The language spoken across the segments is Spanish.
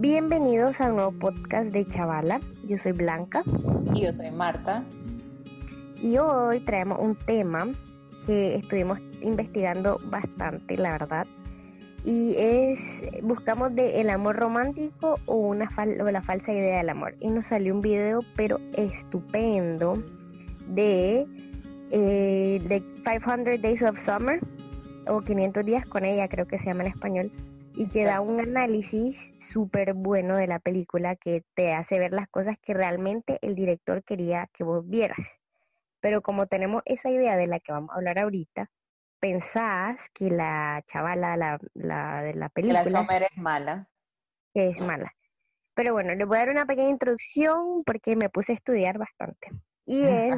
Bienvenidos a un nuevo podcast de Chavala. Yo soy Blanca. Y yo soy Marta. Y hoy traemos un tema que estuvimos investigando bastante, la verdad. Y es, buscamos de el amor romántico o, una o la falsa idea del amor. Y nos salió un video, pero estupendo, de, eh, de 500 Days of Summer, o 500 días con ella, creo que se llama en español, y que da un análisis súper bueno de la película que te hace ver las cosas que realmente el director quería que vos vieras. Pero como tenemos esa idea de la que vamos a hablar ahorita, pensás que la chavala la, la de la película... Que la Summer es mala. Que es mala. Pero bueno, les voy a dar una pequeña introducción porque me puse a estudiar bastante. Y es,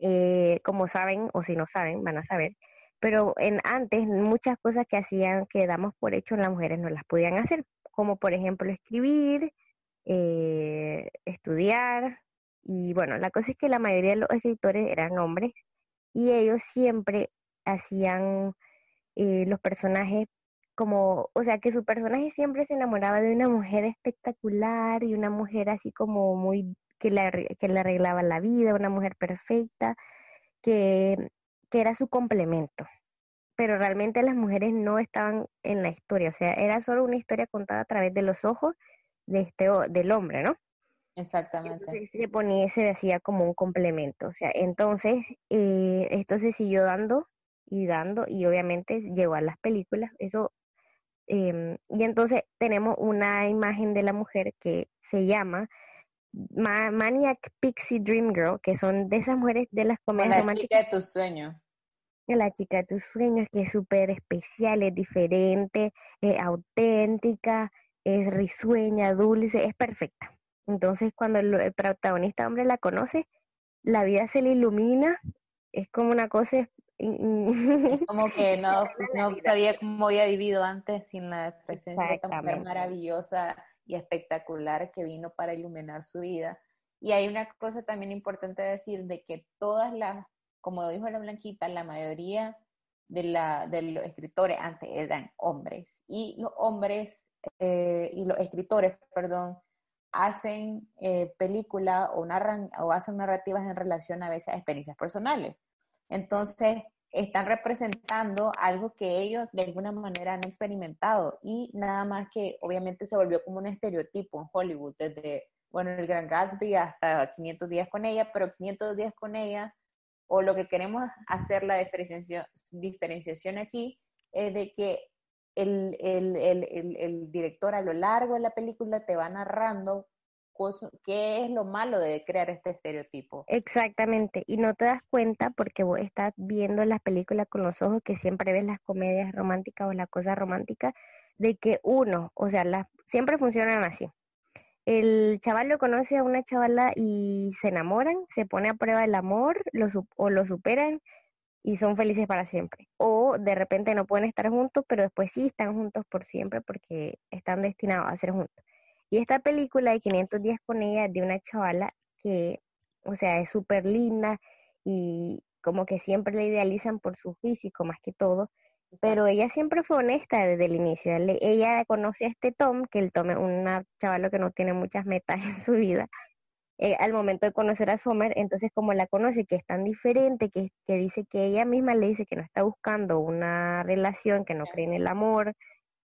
eh, como saben, o si no saben, van a saber, pero en antes muchas cosas que hacían que damos por hecho las mujeres no las podían hacer, como por ejemplo escribir, eh, estudiar, y bueno, la cosa es que la mayoría de los escritores eran hombres y ellos siempre hacían eh, los personajes como, o sea, que su personaje siempre se enamoraba de una mujer espectacular y una mujer así como muy, que le, que le arreglaba la vida, una mujer perfecta, que que era su complemento. Pero realmente las mujeres no estaban en la historia, o sea, era solo una historia contada a través de los ojos de este del hombre, ¿no? Exactamente. Entonces se ponía, se decía como un complemento, o sea, entonces eh, esto se siguió dando y dando y obviamente llegó a las películas, eso em, y entonces tenemos una imagen de la mujer que se llama Maniac Pixie Dream Girl, que son de esas mujeres de las comedias románticas. de tus sueños la chica de tus sueños, que es súper especial, es diferente, es auténtica, es risueña, dulce, es perfecta. Entonces, cuando el, protagonista hombre la conoce, la vida se le ilumina, es como una cosa... como que no, no sabía cómo había vivido antes sin la presencia de esta mujer maravillosa y espectacular que vino para iluminar su vida. Y hay una cosa también importante decir de que todas las como dijo la Blanquita, la mayoría de, la, los escritores antes eran hombres y los hombres eh, y los escritores, perdón, hacen eh, películas o narran o hacen narrativas en relación a veces experiencias personales. Entonces, están representando algo que ellos de alguna manera han experimentado y nada más que obviamente se volvió como un estereotipo en Hollywood, desde, bueno, el Gran Gatsby hasta 500 días con ella, pero 500 días con ella o lo que queremos hacer la diferenciación, aquí es de que el, el, el, el, director a lo largo de la película te va narrando qué es lo malo de crear este estereotipo. Exactamente, y no te das cuenta porque vos estás viendo las películas con los ojos que siempre ves las comedias románticas o las cosas románticas, de que uno, o sea, las, siempre funcionan así el chaval lo conoce a una chavala y se enamoran, se pone a prueba el amor lo, o lo superan y son felices para siempre. O de repente no pueden estar juntos, pero después sí están juntos por siempre porque están destinados a ser juntos. Y esta película de 500 días con ella de una chavala que, o sea, es súper linda y como que siempre la idealizan por su físico más que todo, pero ella siempre fue honesta desde el inicio. Ella conoce a este Tom, que el Tom es un chaval que no tiene muchas metas en su vida. Eh, al momento de conocer a Summer, entonces como la conoce, que es tan diferente, que, que dice que ella misma le dice que no está buscando una relación, que no cree en el amor,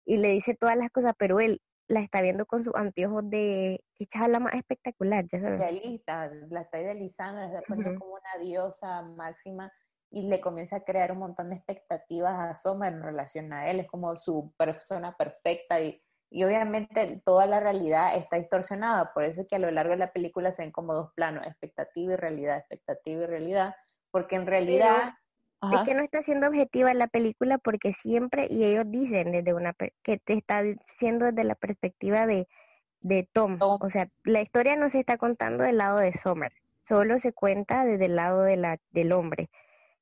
y le dice todas las cosas, pero él la está viendo con sus anteojos de que chavala más espectacular, ya sabes. la está idealizando, la está poniendo como una diosa máxima y le comienza a crear un montón de expectativas a Summer en relación a él, es como su persona perfecta y, y obviamente toda la realidad está distorsionada, por eso es que a lo largo de la película se ven como dos planos, expectativa y realidad, expectativa y realidad, porque en realidad... es que no está siendo objetiva la película porque siempre, y ellos dicen desde una, que te está diciendo desde la perspectiva de, de Tom. O sea, la historia no se está contando del lado de Summer, solo se cuenta desde el lado de la, del hombre,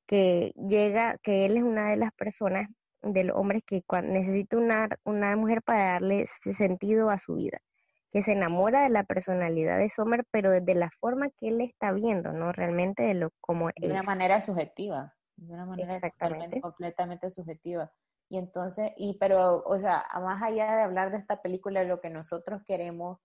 que llega, que él es una de las personas del hombre que cuando necesita una, una mujer para darle sentido a su vida, que se enamora de la personalidad de Sommer, pero desde la forma que él está viendo, ¿no? Realmente de lo como De una manera subjetiva, de una manera completamente subjetiva. Y entonces, y pero, o sea, más allá de hablar de esta película, lo que nosotros queremos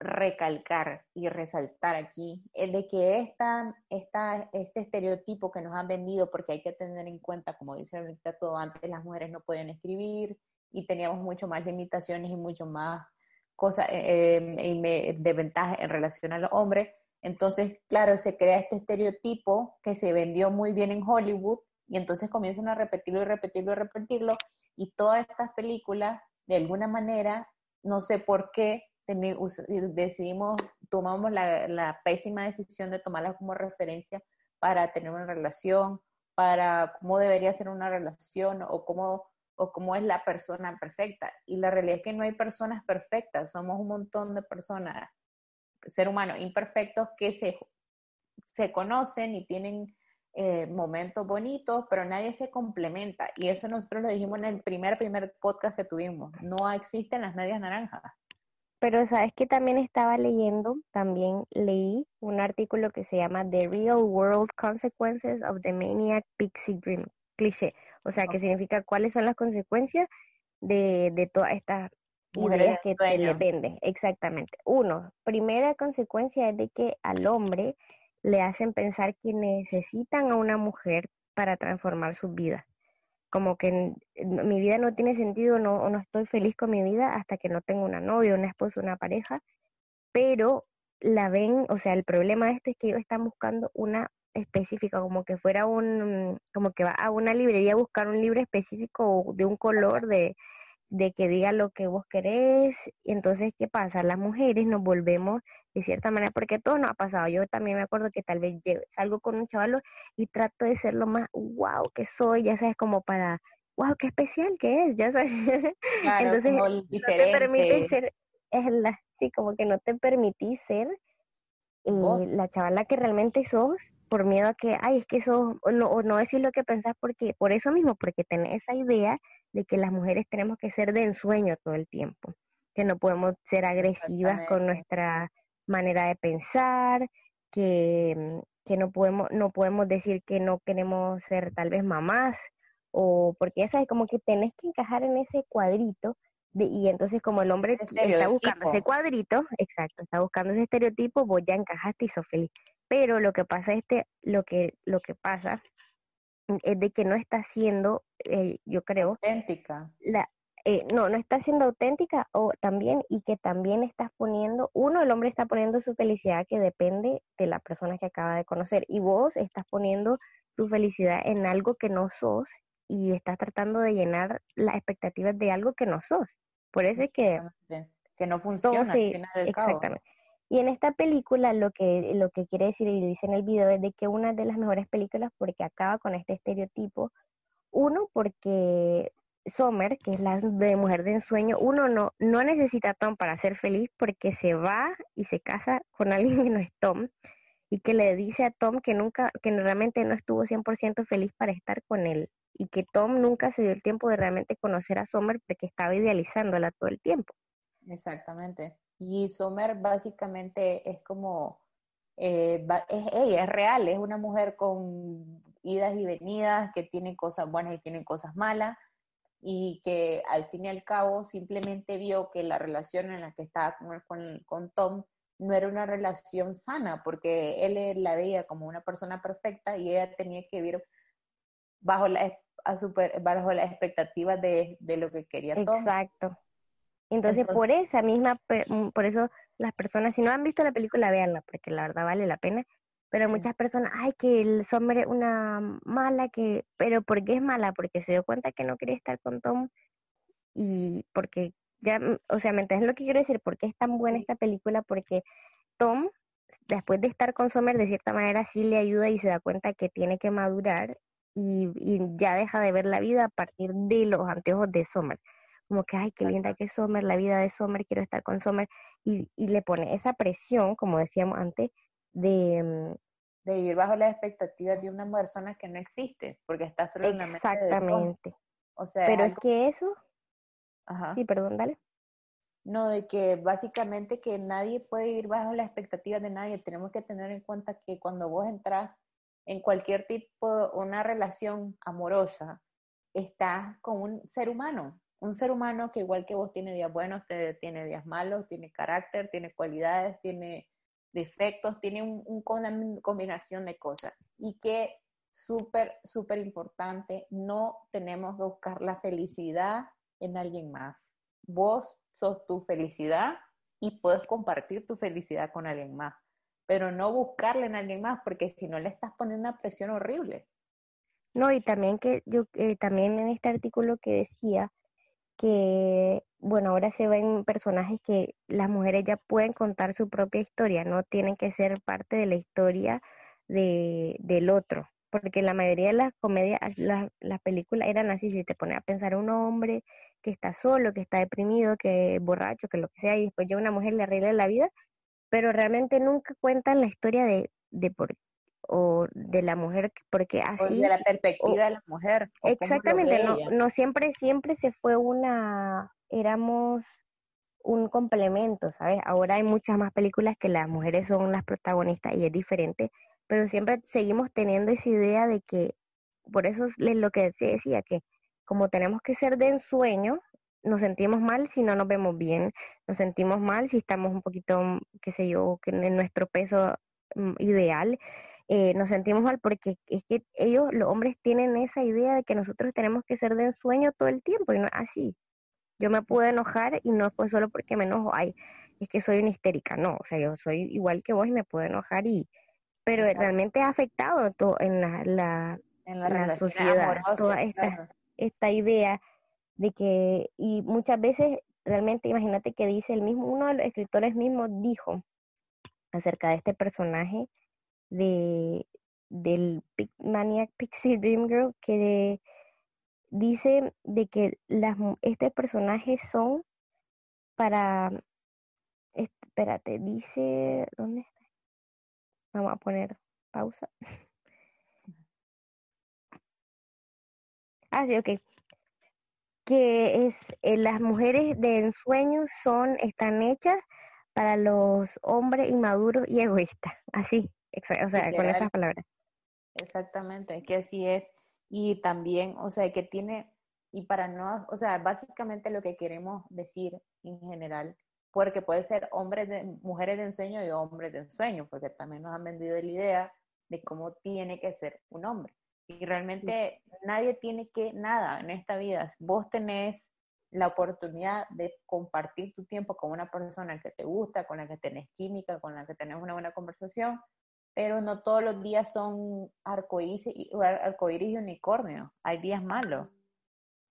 recalcar y resaltar aquí es de que esta, esta, este estereotipo que nos han vendido, porque hay que tener en cuenta, como dice ahorita todo antes, las mujeres no pueden escribir y teníamos mucho más limitaciones y mucho más cosas eh, eh de ventaja en relación al hombre. Entonces, claro, se crea este estereotipo que se vendió muy bien en Hollywood y entonces comienzan a repetirlo y repetirlo y repetirlo y todas estas películas, de alguna manera, no sé por qué, decidimos, tomamos la, pésima decisión de tomarla como referencia para tener una relación, para cómo debería ser una relación o cómo, o cómo es la persona perfecta. Y la realidad es que no hay personas perfectas, somos un montón de personas, ser humanos imperfectos que se, se conocen y tienen eh, momentos bonitos, pero nadie se complementa. Y eso nosotros lo dijimos en el primer, primer podcast que tuvimos. No existen las medias naranjas. Pero sabes que también estaba leyendo, también leí un artículo que se llama The Real World Consequences of the Maniac Pixie Dream, cliché, o sea, que significa cuáles son las consecuencias de, de todas estas ideas que te le venden. Exactamente. Uno, primera consecuencia es de que al hombre le hacen pensar que necesitan a una mujer para transformar su vida como que mi vida no tiene sentido no, no estoy feliz con mi vida hasta que no tengo una novia, una esposa, una pareja, pero la ven, o sea, el problema de esto es que ellos están buscando una específica, como que fuera un, como que va a una librería a buscar un libro específico de un color de, de que diga lo que vos querés. Y entonces, ¿qué pasa? Las mujeres nos volvemos de cierta manera, porque todo nos ha pasado. Yo también me acuerdo que tal vez salgo con un chaval y trato de ser lo más wow que soy, ya sabes, como para, wow, qué especial que es, ya sabes. entonces, no te permite ser, es la, sí, como que no te permitís ser eh, la chavala que realmente sos por miedo a que, ay, es que eso, o no, o no decir lo que pensás porque, por eso mismo, porque tenés esa idea de que las mujeres tenemos que ser de ensueño todo el tiempo, que no podemos ser agresivas con nuestra manera de pensar, que, mm, que no podemos, no podemos decir que no queremos ser tal vez mamás, o porque ya sabes, como que tenés que encajar en ese cuadrito, de, y entonces como el hombre está buscando ese cuadrito, exacto, está buscando ese estereotipo, vos ya encajaste y sos feliz. Pero lo que pasa este, lo que, lo que pasa es de que no está siendo, eh, yo creo, auténtica. La, eh, no, no está siendo auténtica o también y que también estás poniendo, uno, el hombre está poniendo su felicidad que depende de la persona que acaba de conocer y vos estás poniendo tu felicidad en algo que no sos y estás tratando de llenar las expectativas de algo que no sos. Por eso es que... Que no funciona. exactamente. Y en esta película lo que, lo que quiere decir, y dice en el video, es de que una de las mejores películas porque acaba con este estereotipo. Uno, porque Sommer, que es la de mujer de ensueño, uno no, no necesita a Tom para ser feliz porque se va y se casa con alguien que no es Tom y que le dice a Tom que nunca, que realmente no estuvo 100% feliz para estar con él y que Tom nunca se dio el tiempo de realmente conocer a Sommer porque estaba idealizándola todo el tiempo. Exactamente. Y Sommer básicamente es como, eh, es ella, es real, es una mujer con idas y venidas, que tiene cosas buenas y tiene cosas malas, y que al fin y al cabo simplemente vio que la relación en la que estaba con, con, Tom no era una relación sana, porque él la veía como una persona perfecta y ella tenía que vivir bajo la, bajo las expectativas de, de lo que quería Tom. Exacto. Entonces, por esa misma, mm, por eso las personas, si no han visto la película, véanla, porque la verdad vale la pena. Pero muchas personas, ay, que el Sommer es una mala, que, pero ¿por qué es mala? Porque se dio cuenta que no quería estar con Tom y porque ya, mm, o sea, ¿me entiendes lo que quiero decir? ¿Por qué es tan buena esta película? Porque Tom, después de estar con Sommer, de cierta manera sí le ayuda y se da cuenta que tiene que madurar y, y ya deja de ver la vida a partir de los anteojos de Sommer como que, ay, qué linda que es Summer, la vida de Summer, quiero estar con Summer, y, y le pone esa presión, como decíamos antes, de, mm, de vivir bajo las expectativas de una persona que no existe, porque está solo en la mente Exactamente. O sea, Pero es, que eso... Ajá. Sí, perdón, dale. No, de que básicamente que nadie puede vivir bajo las expectativas de nadie. Tenemos que tener en cuenta que cuando vos entras en cualquier tipo, una relación amorosa, estás con un ser humano. Un ser humano que igual que vos tiene días buenos, tiene días malos, tiene carácter, tiene cualidades, tiene defectos, tiene un, una combinación de cosas. Y que súper, súper importante, no tenemos que buscar la felicidad en alguien más. Vos sos tu felicidad y puedes compartir tu felicidad con alguien más, pero no buscarle en alguien más porque si no le estás poniendo una presión horrible. No, y también que yo eh, también en este artículo que decía que bueno, ahora se ven personajes que las mujeres ya pueden contar su propia historia, no tienen que ser parte de la historia de, del otro, porque la mayoría de las comedias, las, las películas eran así, si te pones a pensar un hombre que está solo, que está deprimido, que es borracho, que lo que sea, y después ya una mujer le arregla la vida, pero realmente nunca cuentan la historia de, de por o de la mujer porque así de la perspectiva de la mujer exactamente no, no siempre siempre se fue una éramos un complemento sabes ahora hay muchas más películas que las mujeres son las protagonistas y es diferente pero siempre seguimos teniendo esa idea de que por eso es lo que decía que como tenemos que ser de ensueño nos sentimos mal si no nos vemos bien, nos sentimos mal si estamos un poquito, qué sé yo, en nuestro peso mm, ideal, eh, nos sentimos mal porque es que ellos, los hombres, tienen esa idea de que nosotros tenemos que ser de ensueño todo el tiempo y no es así. Yo me puedo enojar y no fue solo porque me enojo, ay, es que soy una histérica, no, o sea, yo soy igual que vos y me puedo enojar y, pero realmente ha afectado todo en la, la, en la, sociedad, toda esta, esta idea de que, y muchas veces realmente imagínate que dice el mismo, uno de los escritores mismos dijo acerca de este personaje de del Maniac Pixie Dream Girl que dice de que las este personaje son para espérate, dice ¿dónde está? Vamos a poner pausa. Ah, sí, ok. Que es eh, las mujeres de ensueño son están hechas para los hombres inmaduros y egoístas, así o sea, con esas palabras. Exactamente, que así es. Y también, o sea, que tiene, y para no, o sea, básicamente lo que queremos decir en general, porque puede ser hombres de, mujeres de ensueño y hombres de ensueño, porque también nos han vendido la idea de cómo tiene que ser un hombre. Y realmente nadie tiene que nada en esta vida. Vos tenés la oportunidad de compartir tu tiempo con una persona que te gusta, con la que tenés química, con la que tenés una buena conversación, pero no todos los días son arcoíris arcoíris y unicornio. Hay días malos.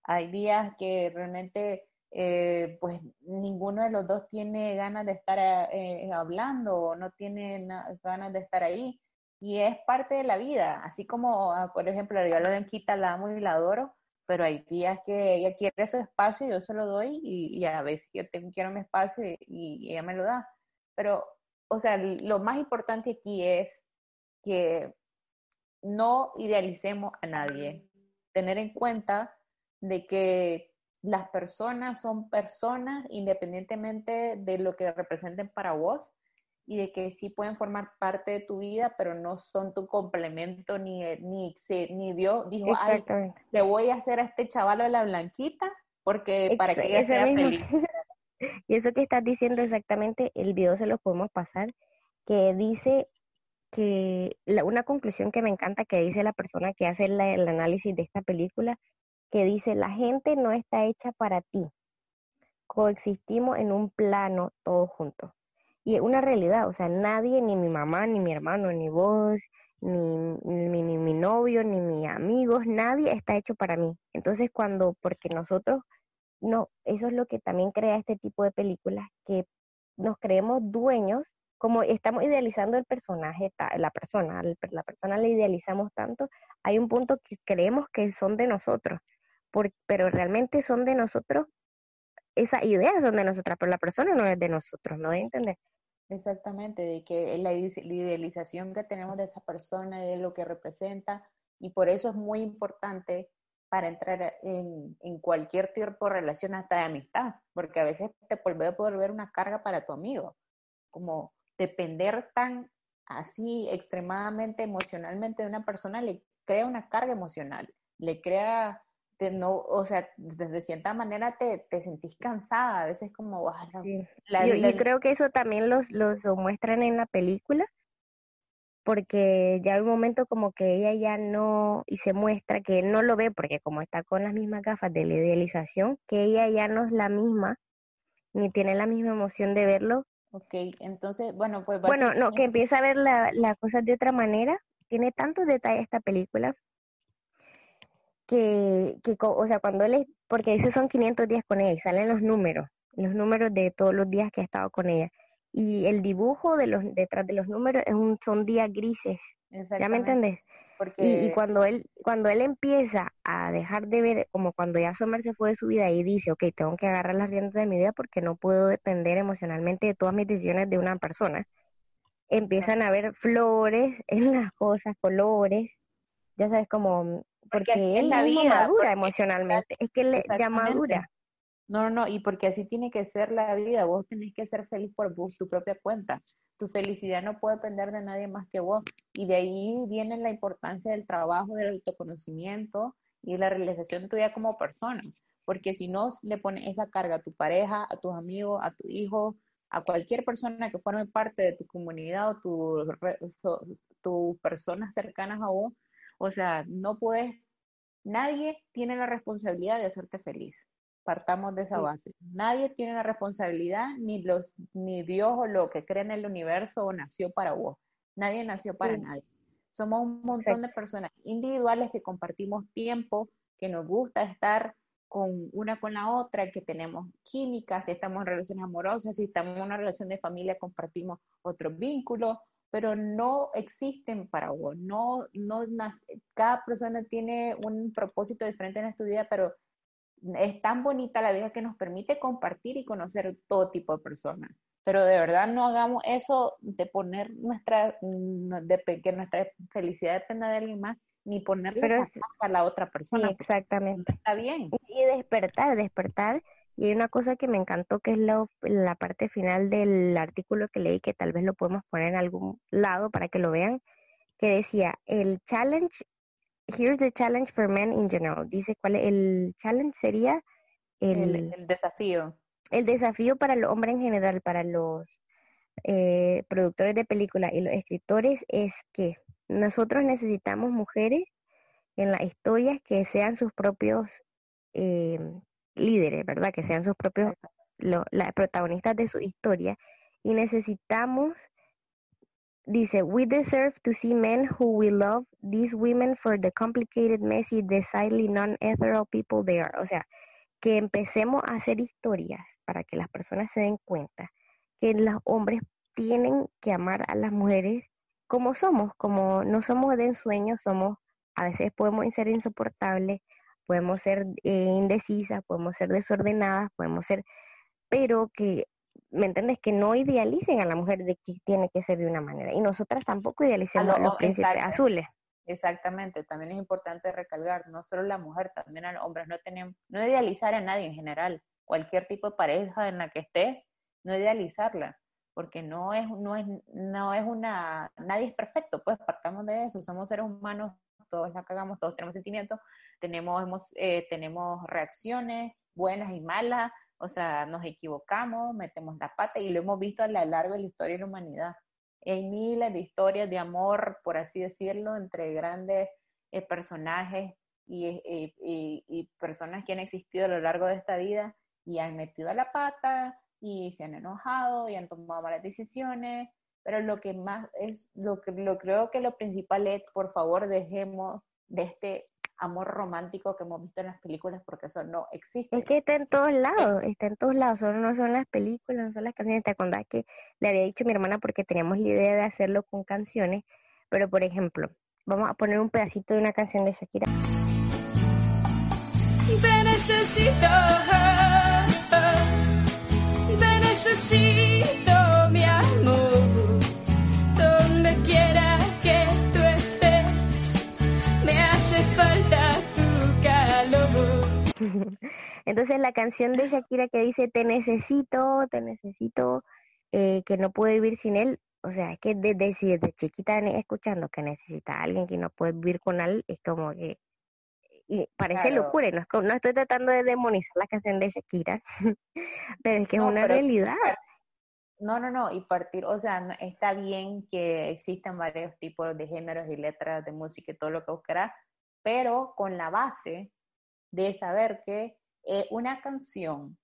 Hay días que realmente eh, pues ninguno de los dos tiene ganas de estar eh, hablando o no tiene ganas de estar ahí. Y es parte de la vida. Así como, ah, por ejemplo, yo a Lorenquita la amo y la adoro, pero hay días que ella quiere su espacio y yo se lo doy y, a veces yo quiero mi espacio y ella me lo da. Pero o sea, lo más importante aquí es que no idealicemos a nadie. Tener en cuenta de que las personas son personas independientemente de lo que representen para vos y de que sí pueden formar parte de tu vida, pero no son tu complemento ni ni ni Dios dijo, ay, le voy a hacer a este chaval a la blanquita porque para que ella sea feliz. y eso que estás diciendo exactamente, el video se lo podemos pasar, que dice que una conclusión que me encanta que dice la persona que hace el análisis de esta película, que dice, la gente no está hecha para ti, coexistimos en un plano todos juntos. Y es una realidad, o sea, nadie, ni mi mamá, ni mi hermano, ni vos, ni, ni, ni mi novio, ni mis amigos, nadie está hecho para mí. Entonces, cuando, porque nosotros, no, eso es lo que también crea este tipo de películas, que nos creemos dueños como estamos idealizando el personaje, la persona, la persona la idealizamos tanto, hay un punto que creemos que son de nosotros, pero realmente son de nosotros esas ideas son de nosotras, pero la persona no es de nosotros, ¿no? Exactamente, de que la idealización que tenemos de esa persona, de lo que representa, y por eso es muy importante para entrar en, cualquier tipo de relación hasta de amistad, porque a veces te puede volver una carga para tu amigo, como depender tan así extremadamente emocionalmente de una persona le crea una carga emocional, le crea, te, no, o sea, de cierta manera te, te sentís cansada, a veces como... yo, creo que eso también los, los muestran en la película, porque ya hay un momento como que ella ya no, y se muestra que no lo ve, porque como está con las mismas gafas de la idealización, que ella ya no es la misma, ni tiene la misma emoción de verlo. Ok, entonces, bueno, pues... Bueno, no, que empieza a ver las la cosas de otra manera. Tiene tantos detalles esta película que, que, o sea, cuando él, porque esos son 500 días con ella y salen los números, los números de todos los días que ha estado con ella y el dibujo de los detrás de los números es un son días grises. ¿Ya me entendés? Y, y, cuando él cuando él empieza a dejar de ver, como cuando ya Sommer se fue de su vida y dice, ok, tengo que agarrar las riendas de mi vida porque no puedo depender emocionalmente de todas mis decisiones de una persona, empiezan a ver flores en las cosas, colores, ya sabes, como, porque, él la vida, madura emocionalmente, es que él ya madura. No, no, y porque así tiene que ser la vida, vos tenés que ser feliz por vos, tu propia cuenta. Tu felicidad no puede depender de nadie más que vos. Y de ahí viene la importancia del trabajo, del autoconocimiento y la realización tuya como persona. Porque si no le pones esa carga a tu pareja, a tus amigos, a tu hijo, a cualquier persona que forme parte de tu comunidad o tus personas cercanas a vos, o sea, no puedes, nadie tiene la responsabilidad de hacerte feliz. Partamos de esa base. Nadie tiene la responsabilidad, ni, los, ni Dios o lo que cree en el universo o nació para vos. Nadie nació para nadie. Somos un montón de personas individuales que compartimos tiempo, que nos gusta estar con una con la otra, que tenemos química, si estamos en relaciones amorosas, si estamos en una relación de familia, compartimos otros vínculos, pero no existen para vos. No, no, cada persona tiene un propósito diferente en esta vida, pero es tan bonita la vida que nos permite compartir y conocer todo tipo de personas. Pero de verdad no hagamos eso de poner nuestra, de que nuestra felicidad dependa de alguien más, ni ponerle a la otra persona. exactamente. Está bien. Y despertar, despertar. Y hay una cosa que me encantó que es la, la parte final del artículo que leí, que tal vez lo podemos poner en algún lado para que lo vean, que decía, el challenge here's the challenge for men in general. Dice cuál el challenge sería el, el, desafío. El desafío para el hombre en general, para los eh, productores de películas y los escritores es que nosotros necesitamos mujeres en las historias que sean sus propios eh, líderes, ¿verdad? Que sean sus propios, las protagonistas de su historia. Y necesitamos Dice, we deserve to see men who will love these women for the complicated, messy, decidedly non-ethereal people they are. O sea, que empecemos a hacer historias para que las personas se den cuenta que los hombres tienen que amar a las mujeres como somos, como no somos de ensueño, somos, a veces podemos ser insoportables, podemos ser eh, indecisas, podemos ser desordenadas, podemos ser, pero que ¿me entiendes? Que no idealicen a la mujer de que tiene que ser de una manera. Y nosotras tampoco idealicemos a, los príncipes azules. Exactamente, también es importante recalcar, no solo la mujer, también a los hombres, no tenemos, no idealizar a nadie en general, cualquier tipo de pareja en la que estés, no idealizarla, porque no es, no es, no es una, nadie es perfecto, pues partamos de eso, somos seres humanos, todos la cagamos, todos tenemos sentimientos, tenemos, hemos, eh, tenemos reacciones buenas y malas, o sea, nos equivocamos, metemos la pata y lo hemos visto a lo largo de la historia de la humanidad. Hay miles de historias de amor, por así decirlo, entre grandes eh, personajes y, y, personas que han existido a lo largo de esta vida y han metido la pata y se han enojado y han tomado malas decisiones. Pero lo que más es, lo que lo creo que lo principal es, por favor, dejemos de este amor romántico que hemos visto en las películas porque eso no existe. Es que está en todos lados, está en todos lados, solo no son las películas, no son las canciones. Te acordás que le había dicho a mi hermana porque teníamos la idea de hacerlo con canciones, pero por ejemplo, vamos a poner un pedacito de una canción de Shakira. Te necesito. necesito, Entonces la canción de Shakira que dice te necesito, te necesito, eh, que no puedo vivir sin él, o sea, es que desde, desde chiquita escuchando que necesita a alguien que no puede vivir con él, es como que y parece locura, no, no, estoy tratando de demonizar la canción de Shakira, pero es que es una realidad. No, no, no, y partir, o sea, está bien que existan varios tipos de géneros y letras de música y todo lo que buscará, pero con la base de saber que eh, una canción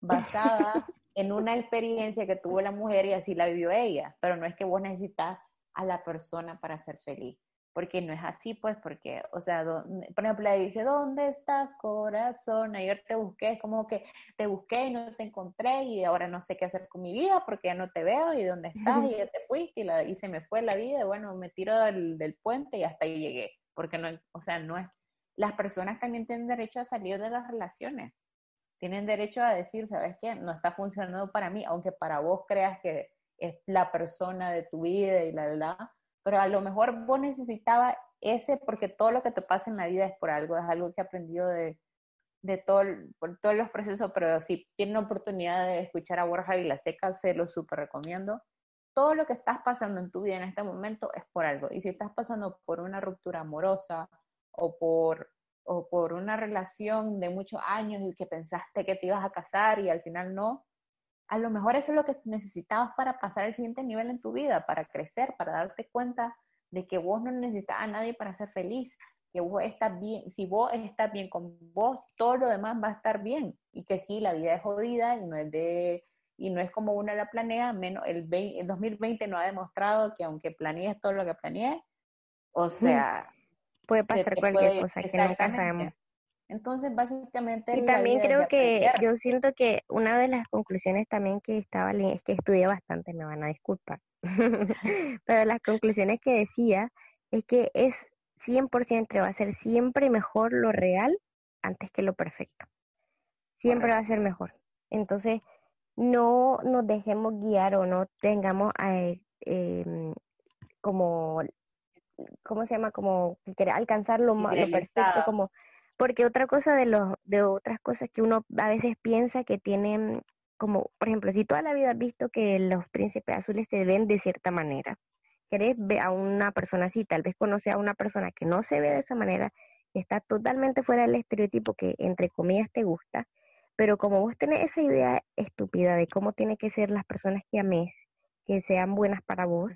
basada en una experiencia que tuvo la mujer y así la vivió ella, pero no es que vos necesitas a la persona para ser feliz porque no es así, pues, porque, o sea, por ejemplo, le dice, ¿dónde estás, corazón? Ayer te busqué, es como que te busqué y no te encontré y ahora no sé qué hacer con mi vida porque ya no te veo y dónde estás y ya te fuiste y, la, y se me fue la vida, y bueno, me tiro del, del puente y hasta ahí llegué, porque no, o sea, no es, las personas también tienen derecho a salir de las relaciones, tienen derecho a decir, ¿sabes qué? No está funcionando para mí, aunque para vos creas que es la persona de tu vida y la verdad pero a lo mejor vos necesitabas ese porque todo lo que te pasa en la vida es por algo, es algo que he aprendido de, de todo, por todos los procesos, pero si tienen oportunidad de escuchar a Borja Vilaseca, se lo súper recomiendo. Todo lo que estás pasando en tu vida en este momento es por algo. Y si estás pasando por una ruptura amorosa o por, o por una relación de muchos años y que pensaste que te ibas a casar y al final no, a lo mejor eso es lo que necesitabas para pasar al siguiente nivel en tu vida, para crecer, para darte cuenta de que vos no necesitas a nadie para ser feliz, que vos estás bien, si vos estás bien con vos, todo lo demás va a estar bien. Y que sí, la vida es jodida y no es de y no es como uno la planea, menos el, el 2020 no ha demostrado que aunque planees todo lo que planees, o sea, puede pasar cualquier cosa que nunca sabemos. Entonces, básicamente... Y también creo que yo siento que una de las conclusiones también que estaba es que estudié bastante, me van a disculpar, pero las conclusiones que decía es que es 100% va a ser siempre mejor lo real antes que lo perfecto. Siempre va a ser mejor. Entonces, no nos dejemos guiar o no tengamos eh, em, como, ¿cómo se llama? Como que alcanzar lo, lo perfecto, como porque otra cosa de los de otras cosas que uno a veces piensa que tienen como por ejemplo si toda la vida has visto que los príncipes azules se ven de cierta manera querés ver a una persona así tal vez conoce a una persona que no se ve de esa manera está totalmente fuera del estereotipo que entre comillas te gusta pero como vos tenés esa idea estúpida de cómo tienen que ser las personas que ames que sean buenas para vos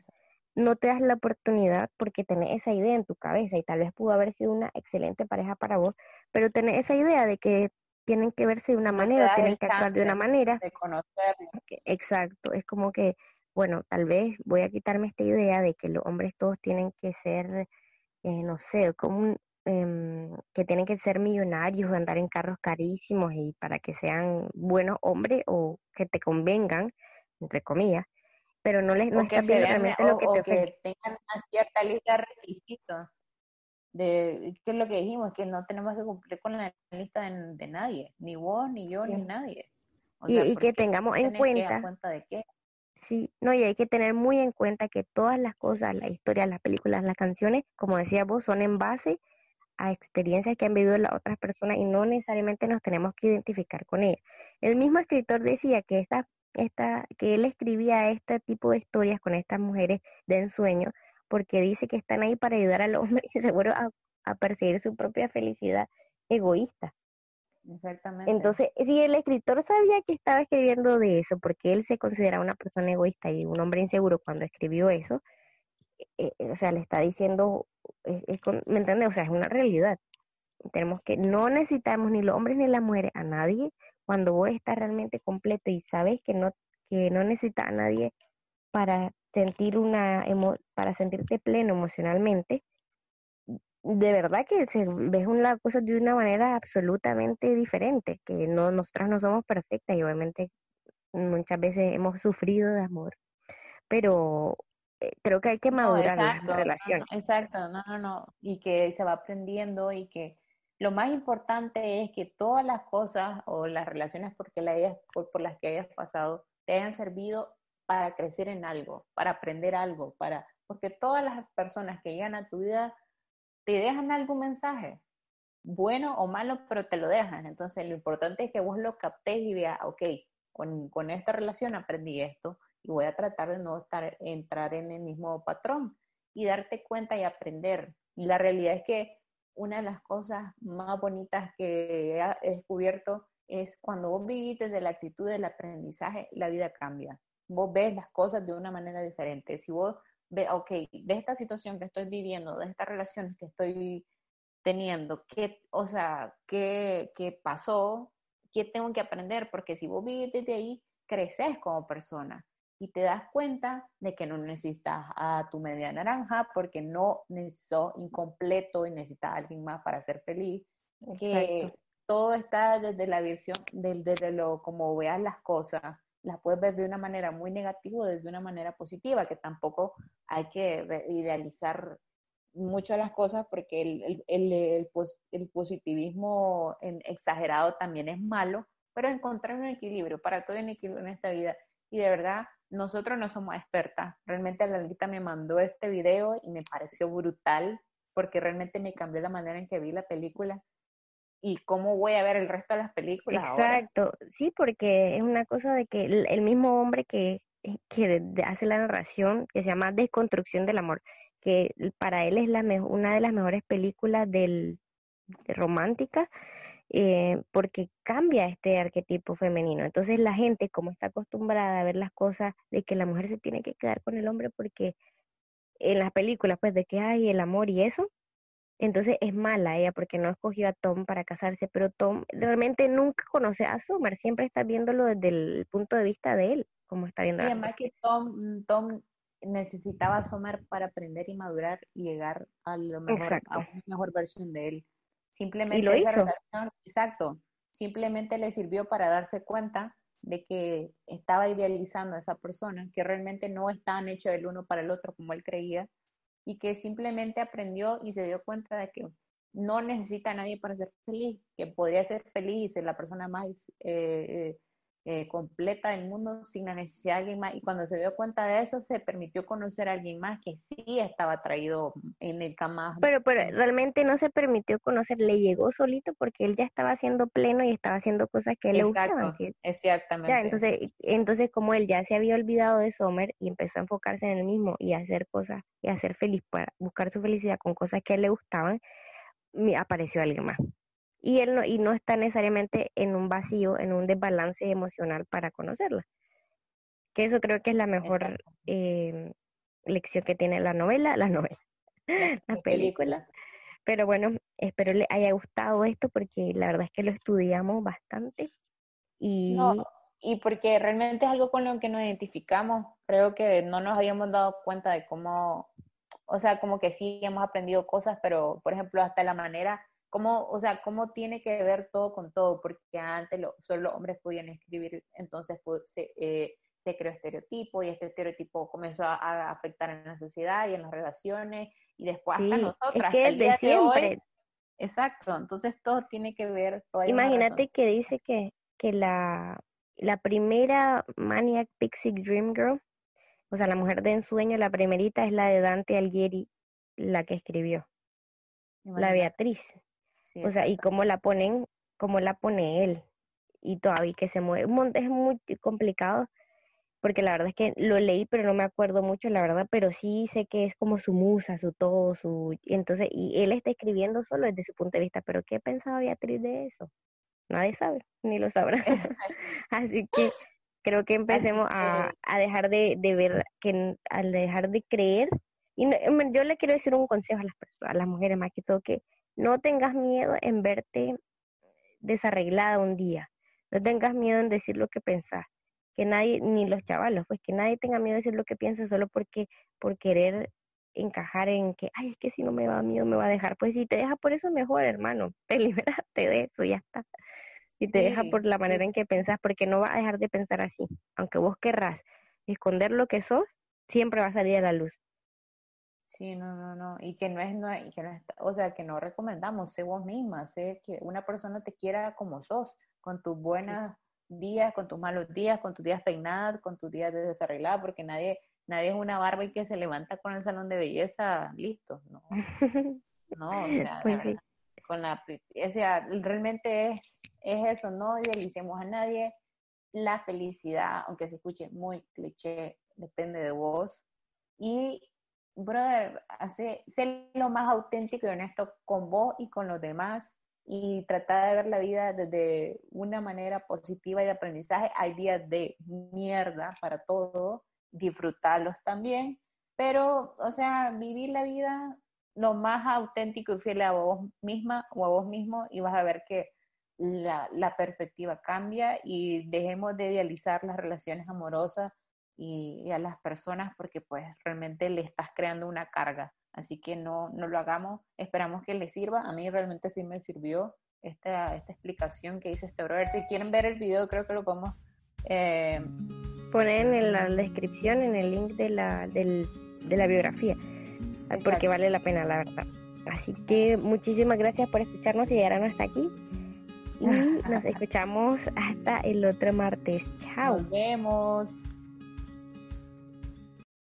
no te das la oportunidad porque tenés esa idea en tu cabeza y tal vez pudo haber sido una excelente pareja para vos, pero tenés esa idea de que tienen que verse de una manera, tienen que actuar de una manera. De Exacto, es como que, bueno, tal vez voy a quitarme esta idea de que los hombres todos tienen que ser, eh, no sé, como em, que tienen que ser millonarios, andar en carros carísimos y para que sean buenos hombres o que te convengan, entre comillas pero no les no está bien realmente lo que o te que tengan una cierta lista de requisitos de qué es lo que dijimos que no tenemos que cumplir con la lista de, nadie ni vos ni yo ni nadie. Y, que tengamos en cuenta, cuenta de qué. Sí no y hay que tener muy en cuenta que todas las cosas la historia las películas las canciones como decía vos son en base a experiencias que han vivido las otras personas y no necesariamente nos tenemos que identificar con ellas. El mismo escritor decía que estas esta, que él escribía este tipo de historias con estas mujeres de ensueño, porque dice que están ahí para ayudar al hombre y seguro a, a perseguir su propia felicidad egoísta. Exactamente. Entonces, si el escritor sabía que estaba escribiendo de eso, porque él se considera una persona egoísta y un hombre inseguro cuando escribió eso, eh, eh, o sea, le está diciendo, ¿me entiendes? O sea, es una realidad. Tenemos que, no necesitamos ni los hombres ni las mujeres a nadie cuando vos estás realmente completo y sabes que no, que no necesitas a nadie para sentir una para sentirte pleno emocionalmente, de verdad que se ves una cosa de una manera absolutamente diferente, que no nosotras no somos perfectas y obviamente muchas veces hemos sufrido de amor, pero eh, creo que hay que madurar la relación. exacto, no, no, no, y que se va aprendiendo y que lo más importante es que todas las cosas o las relaciones por, las que hayas pasado te hayan servido para crecer en algo, para aprender algo, para porque todas las personas que llegan a tu vida te dejan algún mensaje, bueno o malo, pero te lo dejan. Entonces, lo importante es que vos lo captes y veas, ok, con, con esta relación aprendí esto y voy a tratar de no estar, entrar en el mismo patrón y darte cuenta y aprender. Y la realidad es que una de las cosas más bonitas que he descubierto es cuando vos vivís desde la actitud del aprendizaje, la vida cambia. Vos ves las cosas de una manera diferente. Si vos ves, ok, de esta situación que estoy viviendo, de estas relaciones que estoy teniendo, ¿qué, o sea, qué, qué pasó? ¿Qué tengo que aprender? Porque si vos vivís desde ahí, creces como persona y te das cuenta de que no necesitas a tu media naranja porque no sos incompleto y necesitas a alguien más para ser feliz. Que todo está desde la visión, desde lo como veas las cosas, las puedes ver de una manera muy negativa o desde una manera positiva, que tampoco hay que idealizar mucho las cosas porque el, el, el, el positivismo exagerado también es malo, pero encontrar un equilibrio, para todo un equilibrio en esta vida. Y de verdad, nosotros no somos expertas. Realmente Lalita me mandó este video y me pareció brutal porque realmente me cambió la manera en que vi la película y cómo voy a ver el resto de las películas. Exacto, sí, porque es una cosa de que el, mismo hombre que, que hace la narración, que se llama Desconstrucción del Amor, que para él es la una de las mejores películas del, de romántica, eh, porque cambia este arquetipo femenino. Entonces la gente, como está acostumbrada a ver las cosas de que la mujer se tiene que quedar con el hombre porque en las películas, pues de que hay el amor y eso, entonces es mala ella porque no escogió a Tom para casarse, pero Tom realmente nunca conoce a Summer, siempre está viéndolo desde el punto de vista de él, como está viendo. Y además que Tom, Tom necesitaba a Summer para aprender y madurar y llegar a lo mejor, a una mejor versión de él. Simplemente y lo hizo. exacto, simplemente le sirvió para darse cuenta de que estaba idealizando a esa persona, que realmente no estaban hechos del uno para el otro como él creía, y que simplemente aprendió y se dio cuenta de que no necesita a nadie para ser feliz, que podría ser feliz, ser la persona más eh, eh completa del mundo sin la necesidad de alguien más. Y cuando se dio cuenta de eso, se permitió conocer a alguien más que sí estaba traído en el cama. Pero, pero realmente no se permitió conocer, le llegó solito porque él ya estaba haciendo pleno y estaba haciendo cosas que él le gustaban. Exactamente. Ya, entonces, entonces, como él ya se había olvidado de Sommer y empezó a enfocarse en él mismo y a hacer cosas y a ser feliz para buscar su felicidad con cosas que a él le gustaban, apareció alguien más y él no, y no está necesariamente en un vacío, en un desbalance emocional para conocerla. Que eso creo que es la mejor eh, lección que tiene la novela, la novela, la, película. Pero bueno, espero le haya gustado esto porque la verdad es que lo estudiamos bastante y... y porque realmente es algo con lo que nos identificamos. Creo que no nos habíamos dado cuenta de cómo, o sea, como que sí hemos aprendido cosas, pero por ejemplo, hasta la manera cómo, o sea, cómo tiene que ver todo con todo, porque antes solo los hombres podían escribir, entonces pues, se, eh, se creó estereotipo y este estereotipo comenzó a, afectar en la sociedad y en las relaciones y después hasta nosotras. Es que es de siempre. exacto, entonces todo tiene que ver. Imagínate que dice que, que la, la primera Maniac Pixie Dream Girl, o sea, la mujer de ensueño, la primerita es la de Dante Alighieri, la que escribió. La Beatriz o sea, y cómo la ponen, cómo la pone él. Y todavía que se mueve. Es muy complicado porque la verdad es que lo leí, pero no me acuerdo mucho, la verdad, pero sí sé que es como su musa, su todo, su... Y entonces, y él está escribiendo solo desde su punto de vista, pero ¿qué pensaba Beatriz de eso? Nadie sabe, ni lo sabrá. Así que creo que empecemos a, a dejar de, de ver, que al dejar de creer, y yo le quiero decir un consejo a las personas, a las mujeres más que todo, que no tengas miedo en verte desarreglada un día. No tengas miedo en decir lo que pensás. Que nadie, ni los chavalos, pues que nadie tenga miedo de decir lo que piensa solo porque, por querer encajar en que, ay, es que si no me va miedo me va a dejar. Pues si te deja por eso, mejor, hermano. Te liberaste de eso, ya está. Si te deja por la manera en que pensás, porque no va a dejar de pensar así. Aunque vos querrás esconder lo que sos, siempre va a salir a la luz. Sí, no, no, no, y que no es, no, y que no es, o sea, que no recomendamos, sé vos misma, sé que una persona te quiera como sos, con tus buenas días, con tus malos días, con tus días peinadas, con tus días desarregladas, porque nadie, nadie es una barba y que se levanta con el salón de belleza listo, ¿no? No, o sea, pues con la, o sea, realmente es, es eso, no idealicemos a nadie, la felicidad, aunque se escuche muy cliché, depende de vos, y brother, hace, sé lo más auténtico y honesto con vos y con los demás y tratar de ver la vida desde una manera positiva y de aprendizaje. Hay días de mierda para todo, disfrutarlos también, pero, o sea, vivir la vida lo más auténtico y fiel a vos misma o a vos mismo y vas a ver que la, la perspectiva cambia y dejemos de idealizar las relaciones amorosas y, a las personas porque pues realmente le estás creando una carga. Así que no, no lo hagamos, esperamos que les sirva. A mí realmente sí me sirvió esta, esta explicación que hice este brother. Si quieren ver el video, creo que lo podemos eh, poner en la descripción, en el link de la, del, de la biografía, porque vale la pena, la verdad. Así que muchísimas gracias por escucharnos y llegaron hasta aquí. Y nos escuchamos hasta el otro martes. Chao. Nos vemos.